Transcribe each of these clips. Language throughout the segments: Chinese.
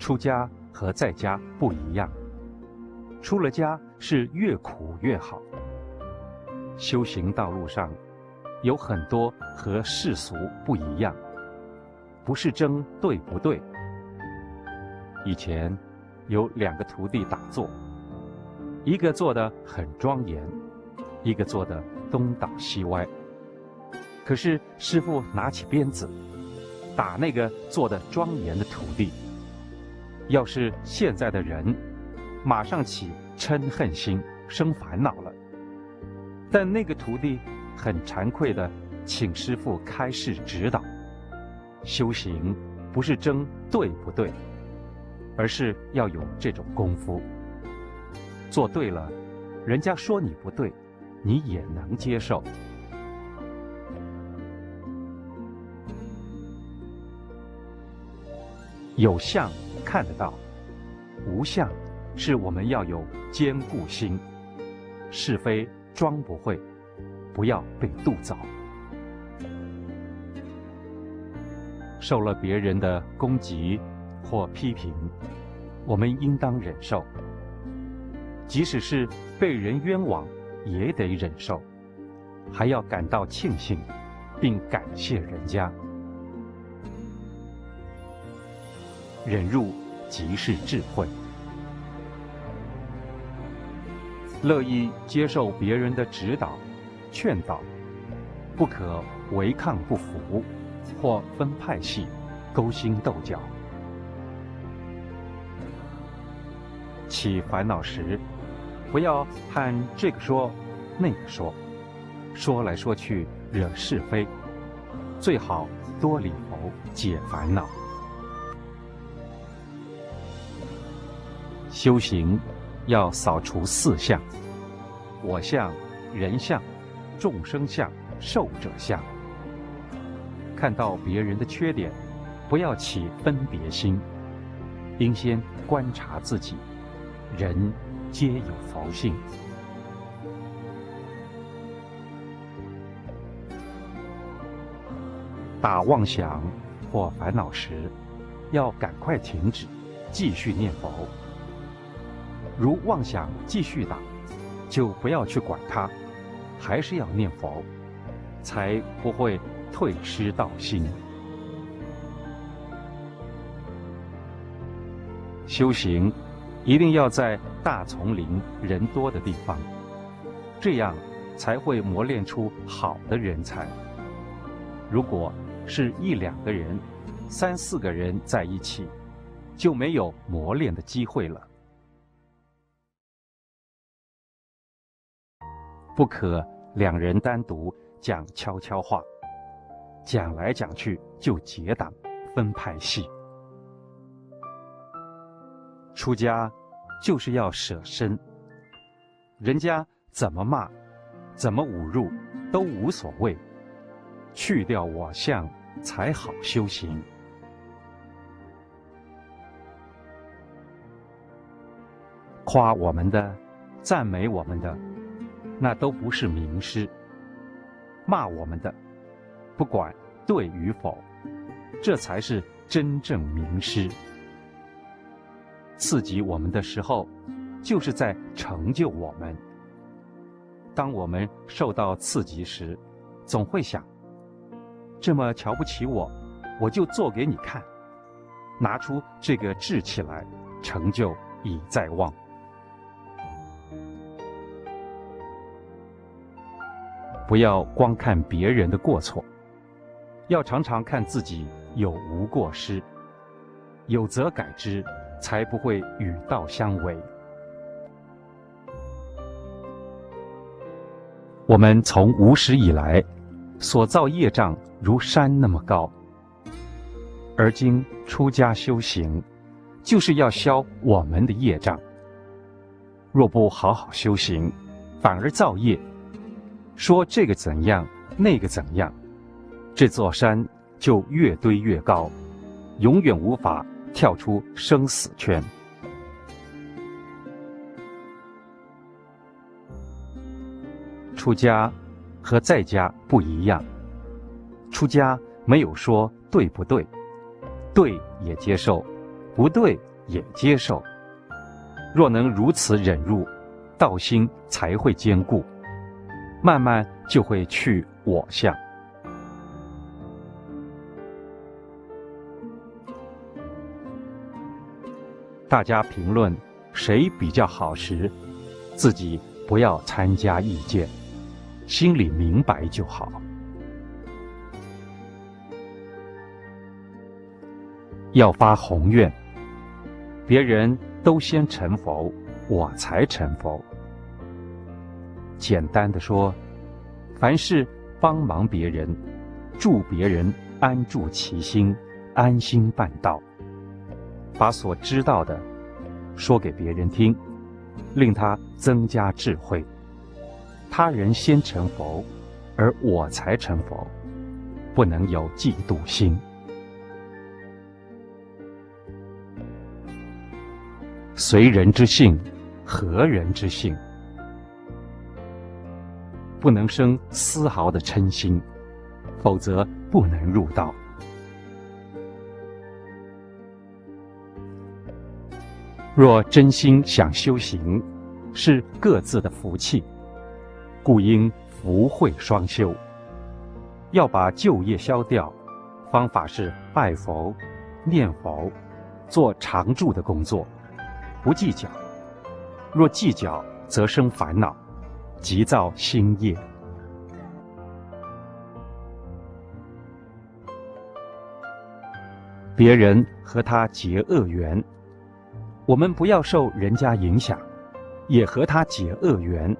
出家和在家不一样，出了家是越苦越好。修行道路上有很多和世俗不一样，不是争对不对。以前有两个徒弟打坐，一个坐得很庄严，一个坐得东倒西歪。可是师父拿起鞭子打那个坐得庄严的徒弟。要是现在的人，马上起嗔恨心，生烦恼了。但那个徒弟很惭愧的请师父开示指导，修行不是争对不对，而是要有这种功夫。做对了，人家说你不对，你也能接受。有相。看得到，无相，是我们要有坚固心。是非装不会，不要被度糟。受了别人的攻击或批评，我们应当忍受。即使是被人冤枉，也得忍受，还要感到庆幸，并感谢人家。忍辱即是智慧，乐意接受别人的指导、劝导，不可违抗不服，或分派系、勾心斗角。起烦恼时，不要和这个说、那个说，说来说去惹是非，最好多礼佛解烦恼。修行要扫除四相：我相、人相、众生相、寿者相。看到别人的缺点，不要起分别心，应先观察自己。人皆有佛性。打妄想或烦恼时，要赶快停止，继续念佛。如妄想继续打，就不要去管它，还是要念佛，才不会退失道心。修行一定要在大丛林人多的地方，这样才会磨练出好的人才。如果是一两个人、三四个人在一起，就没有磨练的机会了。不可两人单独讲悄悄话，讲来讲去就结党分派系。出家就是要舍身，人家怎么骂、怎么侮辱都无所谓，去掉我相才好修行。夸我们的，赞美我们的。那都不是名师，骂我们的，不管对与否，这才是真正名师。刺激我们的时候，就是在成就我们。当我们受到刺激时，总会想：这么瞧不起我，我就做给你看，拿出这个志气来，成就已在望。不要光看别人的过错，要常常看自己有无过失，有则改之，才不会与道相违。我们从无始以来所造业障如山那么高，而今出家修行，就是要消我们的业障。若不好好修行，反而造业。说这个怎样，那个怎样，这座山就越堆越高，永远无法跳出生死圈。出家和在家不一样，出家没有说对不对，对也接受，不对也接受。若能如此忍辱，道心才会坚固，慢慢就会去我相。大家评论谁比较好时，自己不要参加意见，心里明白就好。要发宏愿，别人都先成佛，我才成佛。简单的说，凡事帮忙别人，助别人安住其心，安心办道。把所知道的说给别人听，令他增加智慧。他人先成佛，而我才成佛，不能有嫉妒心。随人之性，合人之性，不能生丝毫的嗔心，否则不能入道。若真心想修行，是各自的福气，故应福慧双修。要把旧业消掉，方法是拜佛、念佛，做常住的工作，不计较。若计较，则生烦恼，急造新业。别人和他结恶缘。我们不要受人家影响，也和他结恶缘，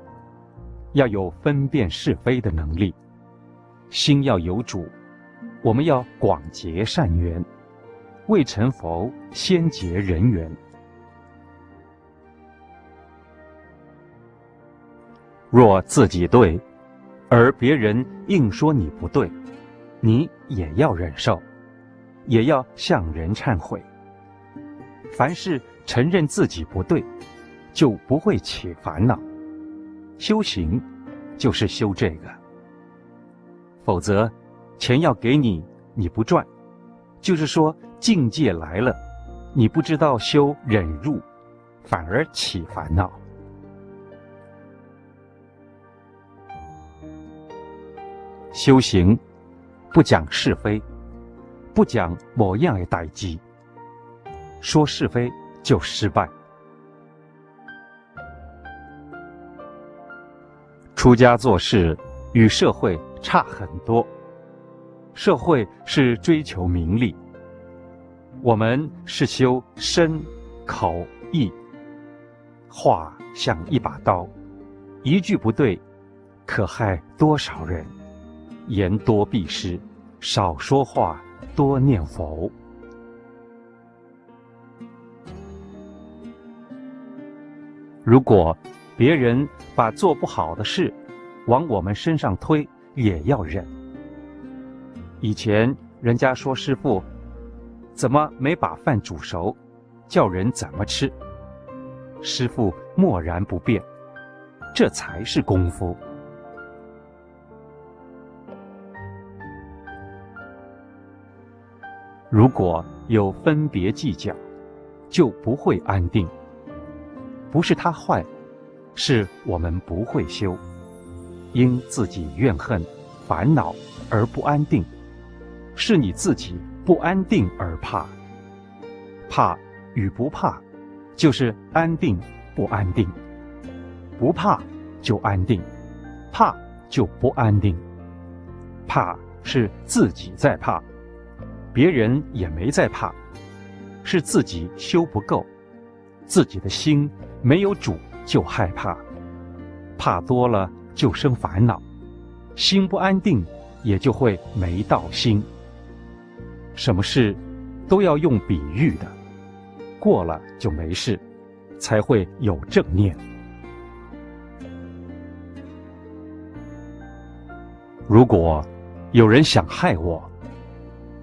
要有分辨是非的能力，心要有主。我们要广结善缘，未成佛先结人缘。若自己对，而别人硬说你不对，你也要忍受，也要向人忏悔。凡事。承认自己不对，就不会起烦恼。修行就是修这个。否则，钱要给你，你不赚，就是说境界来了，你不知道修忍辱，反而起烦恼。修行不讲是非，不讲某样的代志，说是非。就失败。出家做事与社会差很多，社会是追求名利，我们是修身、口、意。话像一把刀，一句不对，可害多少人？言多必失，少说话，多念佛。如果别人把做不好的事往我们身上推，也要忍。以前人家说师傅怎么没把饭煮熟，叫人怎么吃？师傅默然不变，这才是功夫。如果有分别计较，就不会安定。不是他坏，是我们不会修，因自己怨恨、烦恼而不安定，是你自己不安定而怕。怕与不怕，就是安定不安定。不怕就安定，怕就不安定。怕是自己在怕，别人也没在怕，是自己修不够，自己的心。没有主就害怕，怕多了就生烦恼，心不安定也就会没道心。什么事都要用比喻的，过了就没事，才会有正念。如果有人想害我，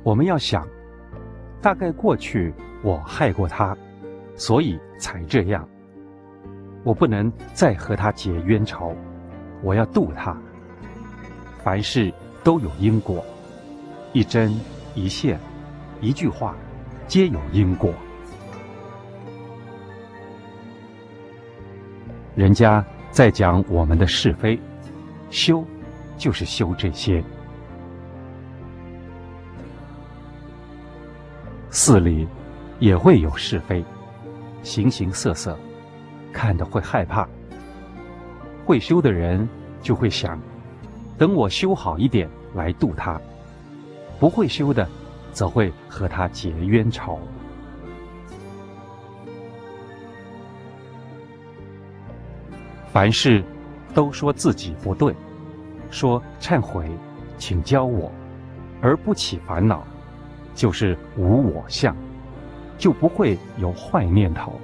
我们要想大概过去我害过他所以才这样。我不能再和他结冤仇我要渡他。凡事都有因果一针一线一句话皆有因果。人家在讲我们的是非修就是修这些。寺里也会有是非，形形色色，看得会害怕。会修的人就会想，等我修好一点来度他；不会修的，则会和他结冤仇。凡事都说自己不对，说忏悔，请教我，而不起烦恼，就是无我相，就不会有坏念头。